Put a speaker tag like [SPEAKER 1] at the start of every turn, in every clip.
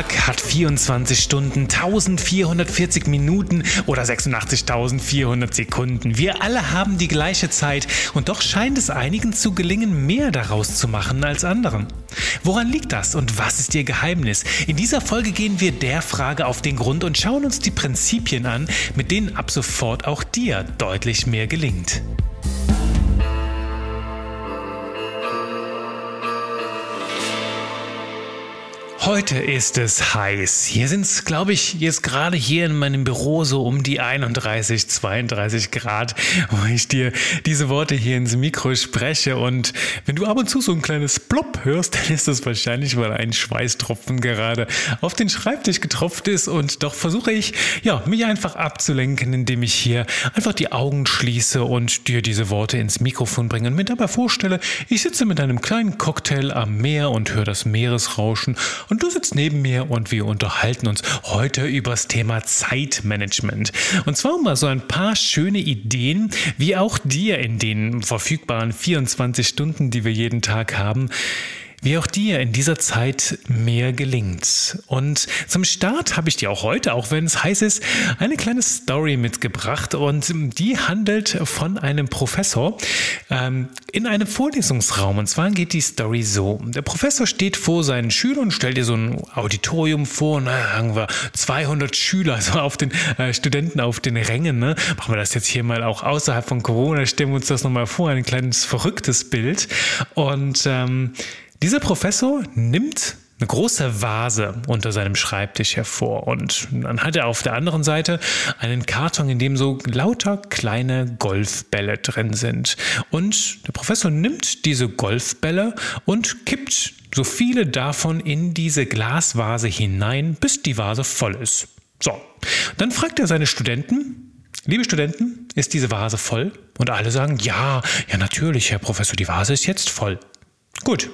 [SPEAKER 1] Tag hat 24 Stunden, 1440 Minuten oder 86.400 Sekunden. Wir alle haben die gleiche Zeit und doch scheint es einigen zu gelingen, mehr daraus zu machen als anderen. Woran liegt das und was ist ihr Geheimnis? In dieser Folge gehen wir der Frage auf den Grund und schauen uns die Prinzipien an, mit denen ab sofort auch dir deutlich mehr gelingt. Heute ist es heiß. Hier sind es, glaube ich, jetzt gerade hier in meinem Büro so um die 31, 32 Grad, wo ich dir diese Worte hier ins Mikro spreche. Und wenn du ab und zu so ein kleines Plop hörst, dann ist das wahrscheinlich, weil ein Schweißtropfen gerade auf den Schreibtisch getropft ist. Und doch versuche ich, ja, mich einfach abzulenken, indem ich hier einfach die Augen schließe und dir diese Worte ins Mikrofon bringe und mir dabei vorstelle, ich sitze mit einem kleinen Cocktail am Meer und höre das Meeresrauschen und du sitzt neben mir und wir unterhalten uns heute über das Thema Zeitmanagement. Und zwar mal so ein paar schöne Ideen, wie auch dir in den verfügbaren 24 Stunden, die wir jeden Tag haben, wie auch dir in dieser Zeit mehr gelingt. Und zum Start habe ich dir auch heute, auch wenn es heiß ist, eine kleine Story mitgebracht und die handelt von einem Professor ähm, in einem Vorlesungsraum. Und zwar geht die Story so. Der Professor steht vor seinen Schülern und stellt dir so ein Auditorium vor, na, sagen wir 200 Schüler, also auf den äh, Studenten auf den Rängen. Ne? Machen wir das jetzt hier mal auch außerhalb von Corona, stellen wir uns das nochmal vor, ein kleines verrücktes Bild. Und ähm, dieser Professor nimmt eine große Vase unter seinem Schreibtisch hervor und dann hat er auf der anderen Seite einen Karton, in dem so lauter kleine Golfbälle drin sind. Und der Professor nimmt diese Golfbälle und kippt so viele davon in diese Glasvase hinein, bis die Vase voll ist. So, dann fragt er seine Studenten, liebe Studenten, ist diese Vase voll? Und alle sagen, ja, ja natürlich, Herr Professor, die Vase ist jetzt voll. Gut.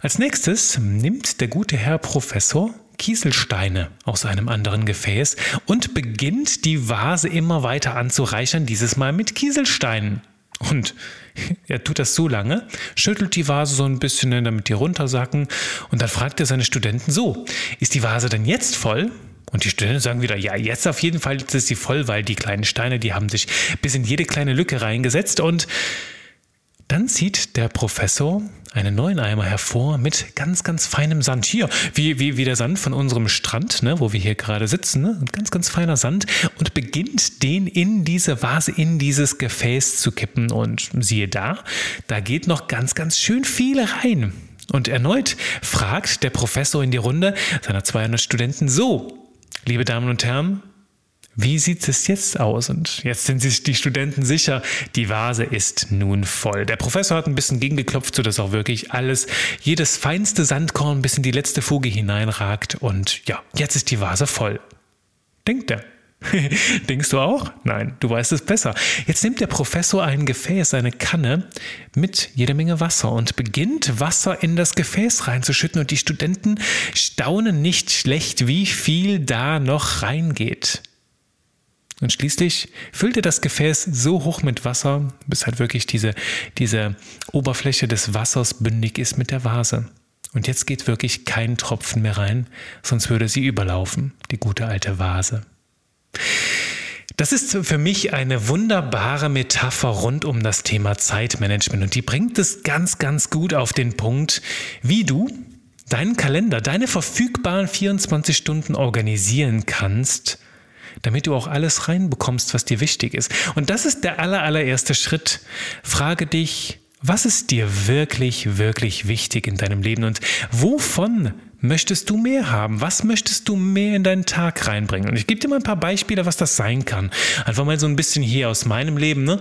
[SPEAKER 1] Als nächstes nimmt der gute Herr Professor Kieselsteine aus einem anderen Gefäß und beginnt die Vase immer weiter anzureichern, dieses Mal mit Kieselsteinen. Und er tut das so lange, schüttelt die Vase so ein bisschen, ne, damit die runtersacken und dann fragt er seine Studenten so, ist die Vase denn jetzt voll? Und die Studenten sagen wieder, ja, jetzt auf jeden Fall ist sie voll, weil die kleinen Steine, die haben sich bis in jede kleine Lücke reingesetzt und dann zieht der Professor einen neuen Eimer hervor mit ganz, ganz feinem Sand. Hier, wie, wie, wie der Sand von unserem Strand, ne, wo wir hier gerade sitzen. Ne? Ganz, ganz feiner Sand. Und beginnt den in diese Vase, in dieses Gefäß zu kippen. Und siehe da, da geht noch ganz, ganz schön viel rein. Und erneut fragt der Professor in die Runde seiner 200 Studenten so, liebe Damen und Herren, wie sieht es jetzt aus? Und jetzt sind sich die Studenten sicher, die Vase ist nun voll. Der Professor hat ein bisschen gegengeklopft, sodass auch wirklich alles, jedes feinste Sandkorn bis in die letzte Fuge hineinragt. Und ja, jetzt ist die Vase voll. Denkt er. Denkst du auch? Nein, du weißt es besser. Jetzt nimmt der Professor ein Gefäß, eine Kanne mit jeder Menge Wasser und beginnt Wasser in das Gefäß reinzuschütten und die Studenten staunen nicht schlecht, wie viel da noch reingeht. Und schließlich füllte das Gefäß so hoch mit Wasser, bis halt wirklich diese, diese Oberfläche des Wassers bündig ist mit der Vase. Und jetzt geht wirklich kein Tropfen mehr rein, sonst würde sie überlaufen, die gute alte Vase. Das ist für mich eine wunderbare Metapher rund um das Thema Zeitmanagement und die bringt es ganz, ganz gut auf den Punkt, wie du deinen Kalender, deine verfügbaren 24 Stunden organisieren kannst, damit du auch alles reinbekommst, was dir wichtig ist. Und das ist der aller, allererste Schritt. Frage dich, was ist dir wirklich, wirklich wichtig in deinem Leben und wovon möchtest du mehr haben? Was möchtest du mehr in deinen Tag reinbringen? Und ich gebe dir mal ein paar Beispiele, was das sein kann. Einfach mal so ein bisschen hier aus meinem Leben. Ne?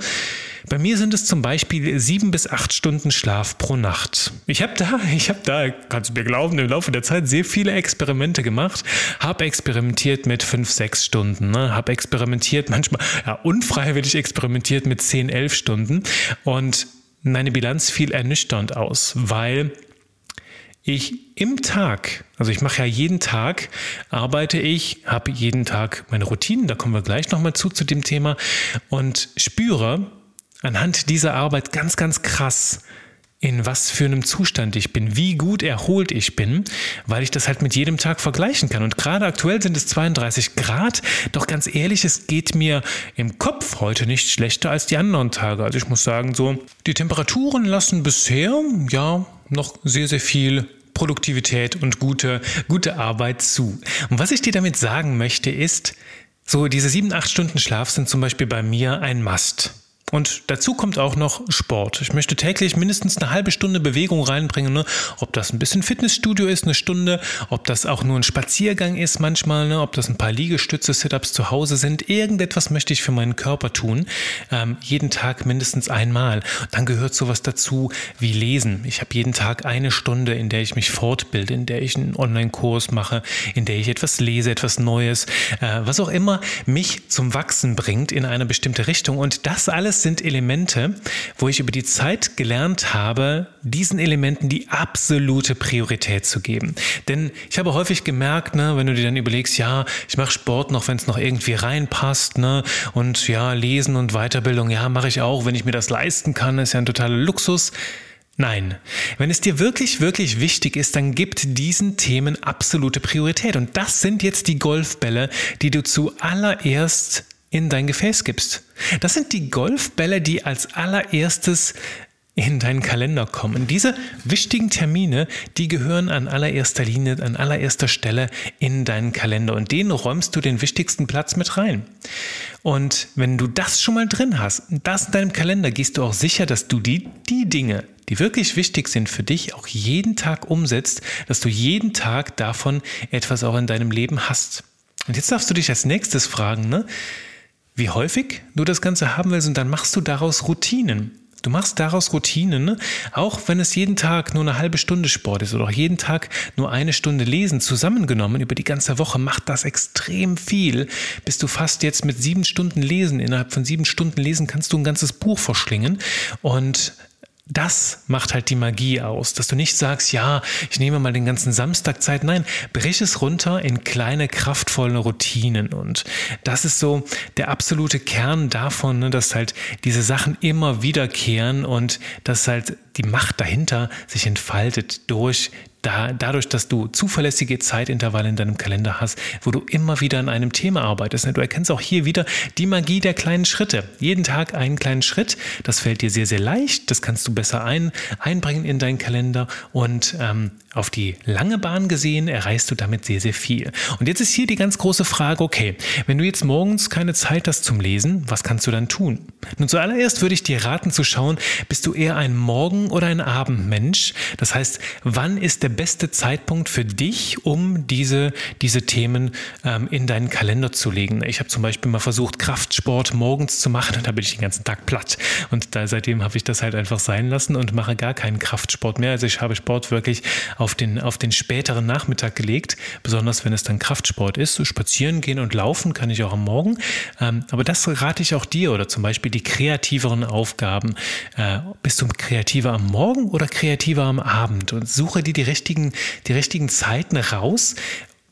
[SPEAKER 1] Bei mir sind es zum Beispiel sieben bis acht Stunden Schlaf pro Nacht. Ich habe da, ich habe da, kannst du mir glauben, im Laufe der Zeit sehr viele Experimente gemacht. Habe experimentiert mit fünf, sechs Stunden. Ne? Habe experimentiert, manchmal ja, unfreiwillig experimentiert mit zehn, elf Stunden. Und meine Bilanz fiel ernüchternd aus, weil ich im Tag, also ich mache ja jeden Tag, arbeite ich, habe jeden Tag meine Routinen, da kommen wir gleich nochmal zu, zu dem Thema und spüre, anhand dieser Arbeit ganz, ganz krass, in was für einem Zustand ich bin, wie gut erholt ich bin, weil ich das halt mit jedem Tag vergleichen kann. Und gerade aktuell sind es 32 Grad, doch ganz ehrlich, es geht mir im Kopf heute nicht schlechter als die anderen Tage. Also ich muss sagen, so, die Temperaturen lassen bisher, ja, noch sehr, sehr viel Produktivität und gute, gute Arbeit zu. Und was ich dir damit sagen möchte, ist, so diese sieben, acht Stunden Schlaf sind zum Beispiel bei mir ein Must. Und dazu kommt auch noch Sport. Ich möchte täglich mindestens eine halbe Stunde Bewegung reinbringen. Ne? Ob das ein bisschen Fitnessstudio ist, eine Stunde, ob das auch nur ein Spaziergang ist manchmal, ne? ob das ein paar Liegestütze, Sit-ups zu Hause sind. Irgendetwas möchte ich für meinen Körper tun. Ähm, jeden Tag mindestens einmal. Dann gehört sowas dazu wie Lesen. Ich habe jeden Tag eine Stunde, in der ich mich fortbilde, in der ich einen Online-Kurs mache, in der ich etwas lese, etwas Neues, äh, was auch immer mich zum Wachsen bringt in eine bestimmte Richtung. Und das alles sind Elemente, wo ich über die Zeit gelernt habe, diesen Elementen die absolute Priorität zu geben. Denn ich habe häufig gemerkt, ne, wenn du dir dann überlegst, ja, ich mache Sport noch, wenn es noch irgendwie reinpasst, ne, und ja, Lesen und Weiterbildung, ja, mache ich auch, wenn ich mir das leisten kann, ist ja ein totaler Luxus. Nein, wenn es dir wirklich, wirklich wichtig ist, dann gibt diesen Themen absolute Priorität. Und das sind jetzt die Golfbälle, die du zuallererst in dein Gefäß gibst. Das sind die Golfbälle, die als allererstes in deinen Kalender kommen. Diese wichtigen Termine, die gehören an allererster Linie, an allererster Stelle in deinen Kalender und den räumst du den wichtigsten Platz mit rein. Und wenn du das schon mal drin hast, das in deinem Kalender, gehst du auch sicher, dass du die, die Dinge, die wirklich wichtig sind für dich, auch jeden Tag umsetzt, dass du jeden Tag davon etwas auch in deinem Leben hast. Und jetzt darfst du dich als nächstes fragen, ne? Wie häufig du das Ganze haben willst und dann machst du daraus Routinen. Du machst daraus Routinen, ne? auch wenn es jeden Tag nur eine halbe Stunde Sport ist oder auch jeden Tag nur eine Stunde Lesen. Zusammengenommen über die ganze Woche macht das extrem viel. Bist du fast jetzt mit sieben Stunden Lesen, innerhalb von sieben Stunden Lesen kannst du ein ganzes Buch verschlingen und das macht halt die Magie aus, dass du nicht sagst, ja, ich nehme mal den ganzen Samstag Zeit. Nein, brich es runter in kleine, kraftvolle Routinen. Und das ist so der absolute Kern davon, ne, dass halt diese Sachen immer wiederkehren und dass halt die Macht dahinter sich entfaltet durch da, dadurch, dass du zuverlässige Zeitintervalle in deinem Kalender hast, wo du immer wieder an einem Thema arbeitest. Ne? Du erkennst auch hier wieder die Magie der kleinen Schritte. Jeden Tag einen kleinen Schritt. Das fällt dir sehr, sehr leicht. Das kannst du besser ein, einbringen in deinen Kalender und ähm, auf die lange Bahn gesehen erreichst du damit sehr, sehr viel. Und jetzt ist hier die ganz große Frage, okay, wenn du jetzt morgens keine Zeit hast zum Lesen, was kannst du dann tun? Nun zuallererst würde ich dir raten zu schauen, bist du eher ein Morgen- oder ein Abendmensch? Das heißt, wann ist der beste Zeitpunkt für dich, um diese, diese Themen ähm, in deinen Kalender zu legen? Ich habe zum Beispiel mal versucht, Kraftsport morgens zu machen und da bin ich den ganzen Tag platt. Und da, seitdem habe ich das halt einfach sein lassen und mache gar keinen Kraftsport mehr. Also ich habe Sport wirklich auf den, auf den späteren Nachmittag gelegt, besonders wenn es dann Kraftsport ist. So spazieren gehen und laufen kann ich auch am Morgen. Ähm, aber das rate ich auch dir oder zum Beispiel die kreativeren Aufgaben. Äh, bist du kreativer am Morgen oder kreativer am Abend? Und suche dir die richtigen, die richtigen Zeiten raus,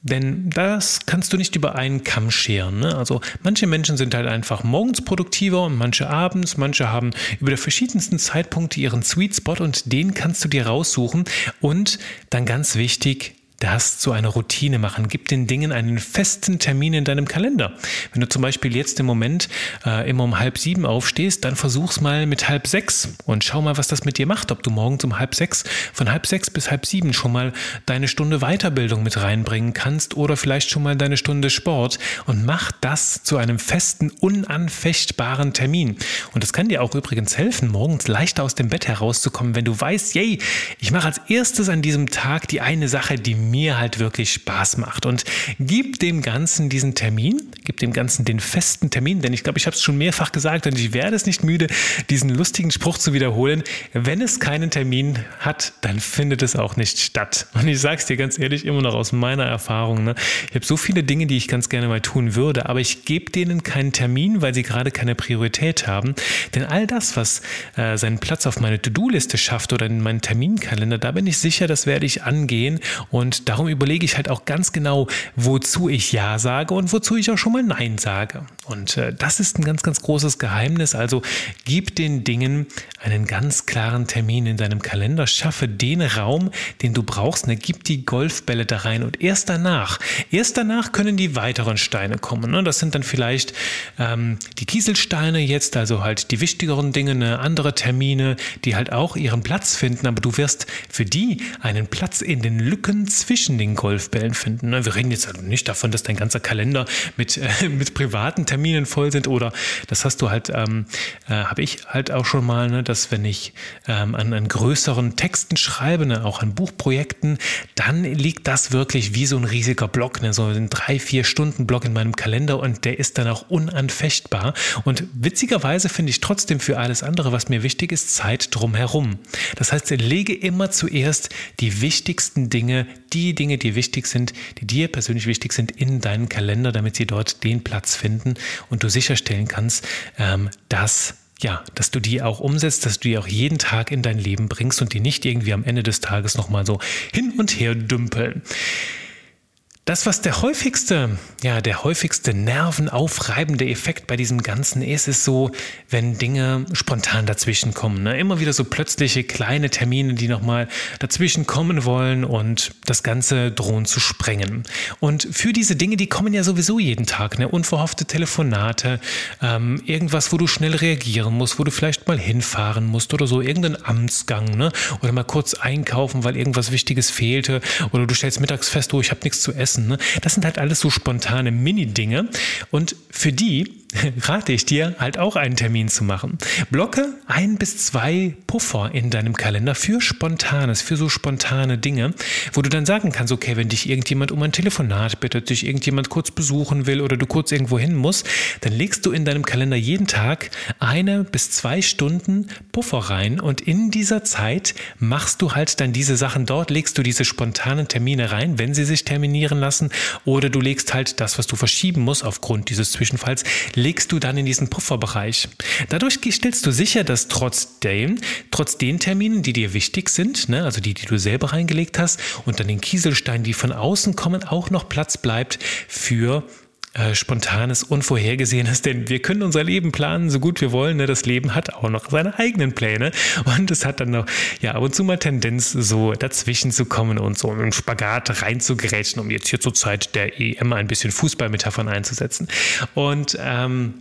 [SPEAKER 1] denn das kannst du nicht über einen Kamm scheren. Ne? Also manche Menschen sind halt einfach morgens produktiver und manche abends. Manche haben über die verschiedensten Zeitpunkte ihren Sweet Spot und den kannst du dir raussuchen. Und dann ganz wichtig, das zu einer Routine machen. Gib den Dingen einen festen Termin in deinem Kalender. Wenn du zum Beispiel jetzt im Moment äh, immer um halb sieben aufstehst, dann versuch's mal mit halb sechs und schau mal, was das mit dir macht. Ob du morgens um halb sechs, von halb sechs bis halb sieben schon mal deine Stunde Weiterbildung mit reinbringen kannst oder vielleicht schon mal deine Stunde Sport und mach das zu einem festen, unanfechtbaren Termin. Und das kann dir auch übrigens helfen, morgens leichter aus dem Bett herauszukommen, wenn du weißt, yay, ich mache als erstes an diesem Tag die eine Sache, die mir halt wirklich Spaß macht. Und gib dem Ganzen diesen Termin, gib dem Ganzen den festen Termin, denn ich glaube, ich habe es schon mehrfach gesagt und ich werde es nicht müde, diesen lustigen Spruch zu wiederholen. Wenn es keinen Termin hat, dann findet es auch nicht statt. Und ich sage es dir ganz ehrlich, immer noch aus meiner Erfahrung. Ne? Ich habe so viele Dinge, die ich ganz gerne mal tun würde, aber ich gebe denen keinen Termin, weil sie gerade keine Priorität haben. Denn all das, was äh, seinen Platz auf meine To-Do-Liste schafft oder in meinen Terminkalender, da bin ich sicher, das werde ich angehen und Darum überlege ich halt auch ganz genau, wozu ich Ja sage und wozu ich auch schon mal Nein sage. Und äh, das ist ein ganz, ganz großes Geheimnis. Also gib den Dingen einen ganz klaren Termin in deinem Kalender, schaffe den Raum, den du brauchst, ne, gib die Golfbälle da rein und erst danach, erst danach können die weiteren Steine kommen. Ne? Das sind dann vielleicht ähm, die Kieselsteine jetzt, also halt die wichtigeren Dinge, ne? andere Termine, die halt auch ihren Platz finden, aber du wirst für die einen Platz in den Lücken zwischen den Golfbällen finden. Ne? Wir reden jetzt also nicht davon, dass dein ganzer Kalender mit, äh, mit privaten Terminen voll sind oder das hast du halt, ähm, äh, habe ich halt auch schon mal, ne, dass wenn ich ähm, an, an größeren Texten schreibe, ne, auch an Buchprojekten, dann liegt das wirklich wie so ein riesiger Block, ne, so ein drei, vier Stunden Block in meinem Kalender und der ist dann auch unanfechtbar. Und witzigerweise finde ich trotzdem für alles andere, was mir wichtig ist, Zeit drumherum. Das heißt, lege immer zuerst die wichtigsten Dinge, die Dinge, die wichtig sind, die dir persönlich wichtig sind, in deinen Kalender, damit sie dort den Platz finden und du sicherstellen kannst, ähm, dass ja, dass du die auch umsetzt, dass du die auch jeden Tag in dein Leben bringst und die nicht irgendwie am Ende des Tages nochmal so hin und her dümpeln. Das, was der häufigste, ja, der häufigste nervenaufreibende Effekt bei diesem Ganzen ist, ist so, wenn Dinge spontan dazwischen kommen. Ne? Immer wieder so plötzliche kleine Termine, die nochmal dazwischen kommen wollen und das Ganze drohen zu sprengen. Und für diese Dinge, die kommen ja sowieso jeden Tag, ne? unverhoffte Telefonate, ähm, irgendwas, wo du schnell reagieren musst, wo du vielleicht mal hinfahren musst oder so, irgendein Amtsgang, ne? oder mal kurz einkaufen, weil irgendwas Wichtiges fehlte, oder du stellst mittags fest, oh, ich habe nichts zu essen essen. Ne? Das sind halt alles so spontane Mini-Dinge. Und für die rate ich dir, halt auch einen Termin zu machen. Blocke ein bis zwei Puffer in deinem Kalender für Spontanes, für so spontane Dinge, wo du dann sagen kannst, okay, wenn dich irgendjemand um ein Telefonat bittet, dich irgendjemand kurz besuchen will oder du kurz irgendwo hin musst, dann legst du in deinem Kalender jeden Tag eine bis zwei Stunden Puffer rein und in dieser Zeit machst du halt dann diese Sachen dort, legst du diese spontanen Termine rein, wenn sie sich terminieren lassen oder du legst halt das, was du verschieben musst aufgrund dieses Zwischenfalls, legst du dann in diesen Pufferbereich. Dadurch stellst du sicher, dass trotzdem, trotz den Terminen, die dir wichtig sind, ne, also die, die du selber reingelegt hast, und dann den Kieselsteinen, die von außen kommen, auch noch Platz bleibt für äh, Spontanes, Unvorhergesehenes, denn wir können unser Leben planen, so gut wir wollen. Ne? Das Leben hat auch noch seine eigenen Pläne und es hat dann noch, ja, ab und zu mal Tendenz, so dazwischen zu kommen und so einen Spagat reinzugerätschen, um jetzt hier zur Zeit der EM ein bisschen Fußballmetaphern einzusetzen. Und ähm,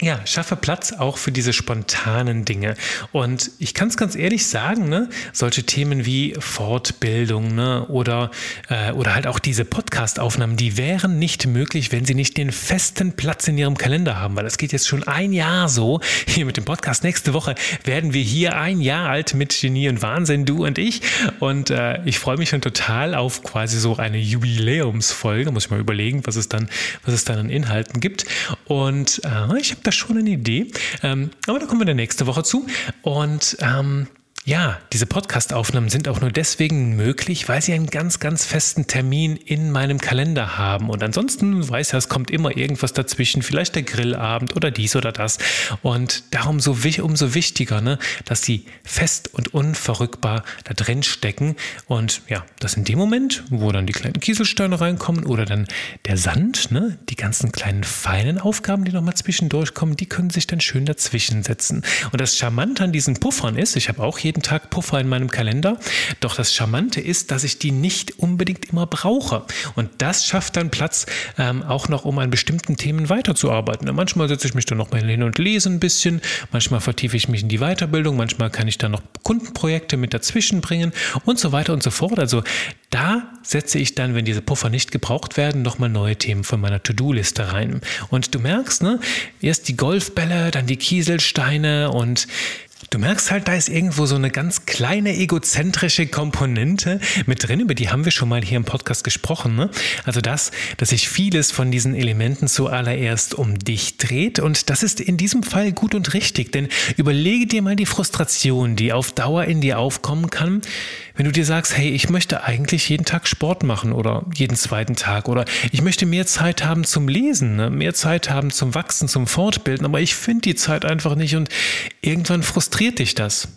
[SPEAKER 1] ja, schaffe Platz auch für diese spontanen Dinge. Und ich kann es ganz ehrlich sagen, ne, solche Themen wie Fortbildung ne, oder, äh, oder halt auch diese Podcast-Aufnahmen, die wären nicht möglich, wenn sie nicht den festen Platz in ihrem Kalender haben, weil das geht jetzt schon ein Jahr so. Hier mit dem Podcast nächste Woche werden wir hier ein Jahr alt mit Genie und Wahnsinn, du und ich. Und äh, ich freue mich schon total auf quasi so eine Jubiläumsfolge. Muss ich mal überlegen, was es dann, was es dann an Inhalten gibt. Und äh, ich habe da schon eine Idee. Ähm, aber da kommen wir dann nächste Woche zu. Und ähm, ja, diese Podcast-Aufnahmen sind auch nur deswegen möglich, weil sie einen ganz, ganz festen Termin in meinem Kalender haben. Und ansonsten weiß ja, es kommt immer irgendwas dazwischen, vielleicht der Grillabend oder dies oder das. Und darum so, umso wichtiger, ne, dass sie fest und unverrückbar da drin stecken. Und ja, das in dem Moment, wo dann die kleinen Kieselsteine reinkommen oder dann der Sand, ne, die ganzen kleinen feinen Aufgaben, die nochmal zwischendurch kommen, die können sich dann schön dazwischen setzen. Und das Charmante an diesen Puffern ist, ich habe auch hier jeden Tag Puffer in meinem Kalender. Doch das Charmante ist, dass ich die nicht unbedingt immer brauche. Und das schafft dann Platz ähm, auch noch, um an bestimmten Themen weiterzuarbeiten. Manchmal setze ich mich dann noch mal hin und lese ein bisschen. Manchmal vertiefe ich mich in die Weiterbildung. Manchmal kann ich dann noch Kundenprojekte mit dazwischen bringen und so weiter und so fort. Also da setze ich dann, wenn diese Puffer nicht gebraucht werden, nochmal neue Themen von meiner To-Do-Liste rein. Und du merkst, ne, erst die Golfbälle, dann die Kieselsteine und Du merkst halt, da ist irgendwo so eine ganz kleine egozentrische Komponente mit drin, über die haben wir schon mal hier im Podcast gesprochen. Ne? Also das, dass sich vieles von diesen Elementen zuallererst um dich dreht und das ist in diesem Fall gut und richtig, denn überlege dir mal die Frustration, die auf Dauer in dir aufkommen kann, wenn du dir sagst, hey, ich möchte eigentlich jeden Tag Sport machen oder jeden zweiten Tag oder ich möchte mehr Zeit haben zum Lesen, ne? mehr Zeit haben zum Wachsen, zum Fortbilden, aber ich finde die Zeit einfach nicht und irgendwann frustriert dich das,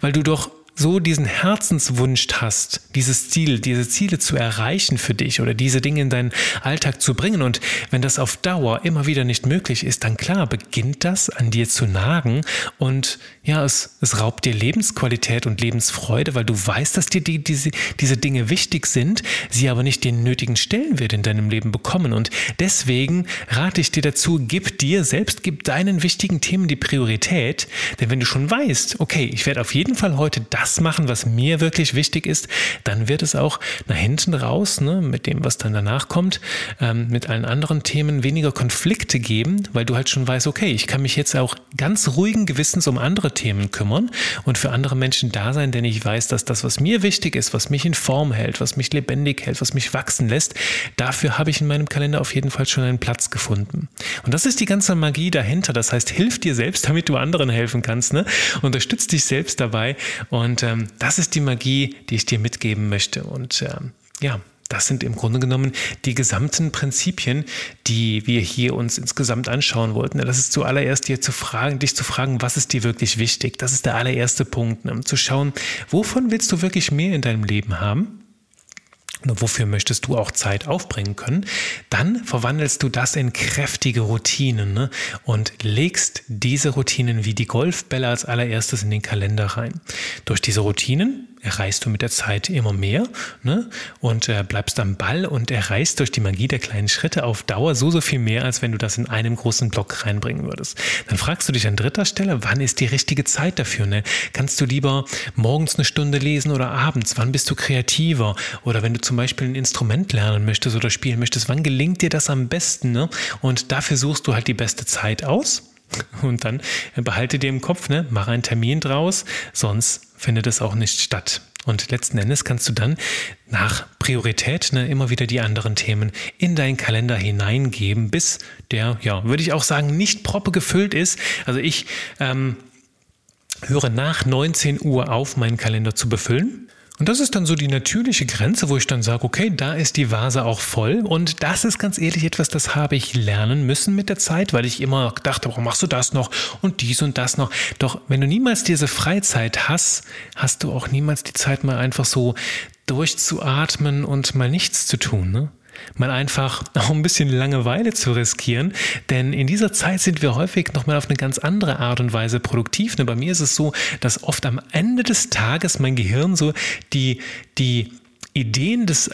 [SPEAKER 1] weil du doch so diesen Herzenswunsch hast, dieses Ziel, diese Ziele zu erreichen für dich oder diese Dinge in deinen Alltag zu bringen. Und wenn das auf Dauer immer wieder nicht möglich ist, dann klar, beginnt das an dir zu nagen. Und ja, es, es raubt dir Lebensqualität und Lebensfreude, weil du weißt, dass dir die, diese, diese Dinge wichtig sind, sie aber nicht den nötigen Stellenwert in deinem Leben bekommen. Und deswegen rate ich dir dazu, gib dir selbst, gib deinen wichtigen Themen die Priorität, denn wenn du schon weißt, okay, ich werde auf jeden Fall heute das machen, was mir wirklich wichtig ist, dann wird es auch nach hinten raus, ne, mit dem, was dann danach kommt, ähm, mit allen anderen Themen weniger Konflikte geben, weil du halt schon weißt, okay, ich kann mich jetzt auch ganz ruhigen Gewissens um andere Themen kümmern und für andere Menschen da sein, denn ich weiß, dass das, was mir wichtig ist, was mich in Form hält, was mich lebendig hält, was mich wachsen lässt, dafür habe ich in meinem Kalender auf jeden Fall schon einen Platz gefunden. Und das ist die ganze Magie dahinter. Das heißt, hilf dir selbst, damit du anderen helfen kannst. Ne? Unterstütz dich selbst dabei. Und ähm, das ist die Magie, die ich dir mitgeben möchte. Und ähm, ja, das sind im Grunde genommen die gesamten Prinzipien, die wir hier uns insgesamt anschauen wollten. Das ist zuallererst dir zu fragen, dich zu fragen, was ist dir wirklich wichtig? Das ist der allererste Punkt, ne? zu schauen, wovon willst du wirklich mehr in deinem Leben haben? Wofür möchtest du auch Zeit aufbringen können? Dann verwandelst du das in kräftige Routinen ne? und legst diese Routinen wie die Golfbälle als allererstes in den Kalender rein. Durch diese Routinen erreichst du mit der Zeit immer mehr ne? und äh, bleibst am Ball und erreichst durch die Magie der kleinen Schritte auf Dauer so, so viel mehr, als wenn du das in einem großen Block reinbringen würdest. Dann fragst du dich an dritter Stelle, wann ist die richtige Zeit dafür? Ne? Kannst du lieber morgens eine Stunde lesen oder abends? Wann bist du kreativer? Oder wenn du zum Beispiel ein Instrument lernen möchtest oder spielen möchtest, wann gelingt dir das am besten? Ne? Und dafür suchst du halt die beste Zeit aus. Und dann behalte dir im Kopf, ne, mach einen Termin draus, sonst findet es auch nicht statt. Und letzten Endes kannst du dann nach Priorität ne, immer wieder die anderen Themen in deinen Kalender hineingeben, bis der, ja, würde ich auch sagen, nicht proppe gefüllt ist. Also ich ähm, höre nach 19 Uhr auf, meinen Kalender zu befüllen. Und das ist dann so die natürliche Grenze, wo ich dann sage, okay, da ist die Vase auch voll. Und das ist ganz ehrlich etwas, das habe ich lernen müssen mit der Zeit, weil ich immer dachte, warum machst du das noch und dies und das noch. Doch wenn du niemals diese Freizeit hast, hast du auch niemals die Zeit mal einfach so durchzuatmen und mal nichts zu tun. Ne? Mal einfach auch ein bisschen Langeweile zu riskieren, denn in dieser Zeit sind wir häufig nochmal auf eine ganz andere Art und Weise produktiv. Ne, bei mir ist es so, dass oft am Ende des Tages mein Gehirn so die, die Ideen des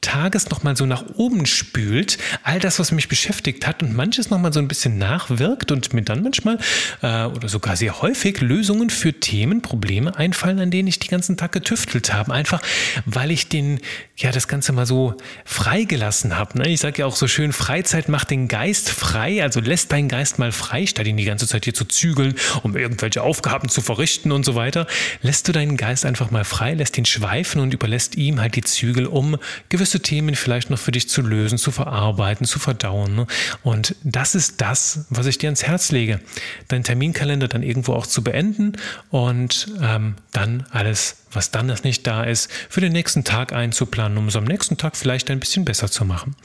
[SPEAKER 1] Tages nochmal so nach oben spült, all das, was mich beschäftigt hat und manches nochmal so ein bisschen nachwirkt und mir dann manchmal äh, oder sogar sehr häufig Lösungen für Themen, Probleme einfallen, an denen ich die ganzen Tag getüftelt habe. Einfach, weil ich den, ja, das Ganze mal so freigelassen habe. Ne? Ich sage ja auch so schön, Freizeit macht den Geist frei, also lässt deinen Geist mal frei, statt ihn die ganze Zeit hier zu zügeln, um irgendwelche Aufgaben zu verrichten und so weiter. Lässt du deinen Geist einfach mal frei, lässt ihn schweifen und überlässt ihm halt die Zügel, um gewisse Themen vielleicht noch für dich zu lösen, zu verarbeiten, zu verdauen. Ne? Und das ist das, was ich dir ans Herz lege. Deinen Terminkalender dann irgendwo auch zu beenden und ähm, dann alles was dann nicht da ist, für den nächsten Tag einzuplanen, um es am nächsten Tag vielleicht ein bisschen besser zu machen.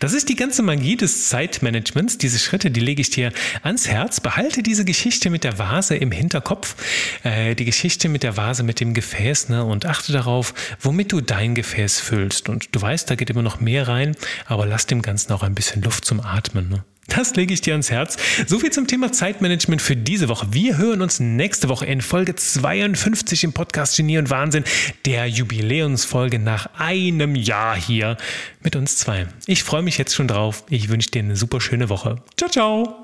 [SPEAKER 1] Das ist die ganze Magie des Zeitmanagements. Diese Schritte, die lege ich dir ans Herz. Behalte diese Geschichte mit der Vase im Hinterkopf, äh, die Geschichte mit der Vase mit dem Gefäß ne, und achte darauf, womit du dein Gefäß füllst. Und du weißt, da geht immer noch mehr rein, aber lass dem Ganzen auch ein bisschen Luft zum Atmen. Ne? Das lege ich dir ans Herz. So viel zum Thema Zeitmanagement für diese Woche. Wir hören uns nächste Woche in Folge 52 im Podcast Genie und Wahnsinn, der Jubiläumsfolge nach einem Jahr hier mit uns zwei. Ich freue mich jetzt schon drauf. Ich wünsche dir eine super schöne Woche. Ciao, ciao.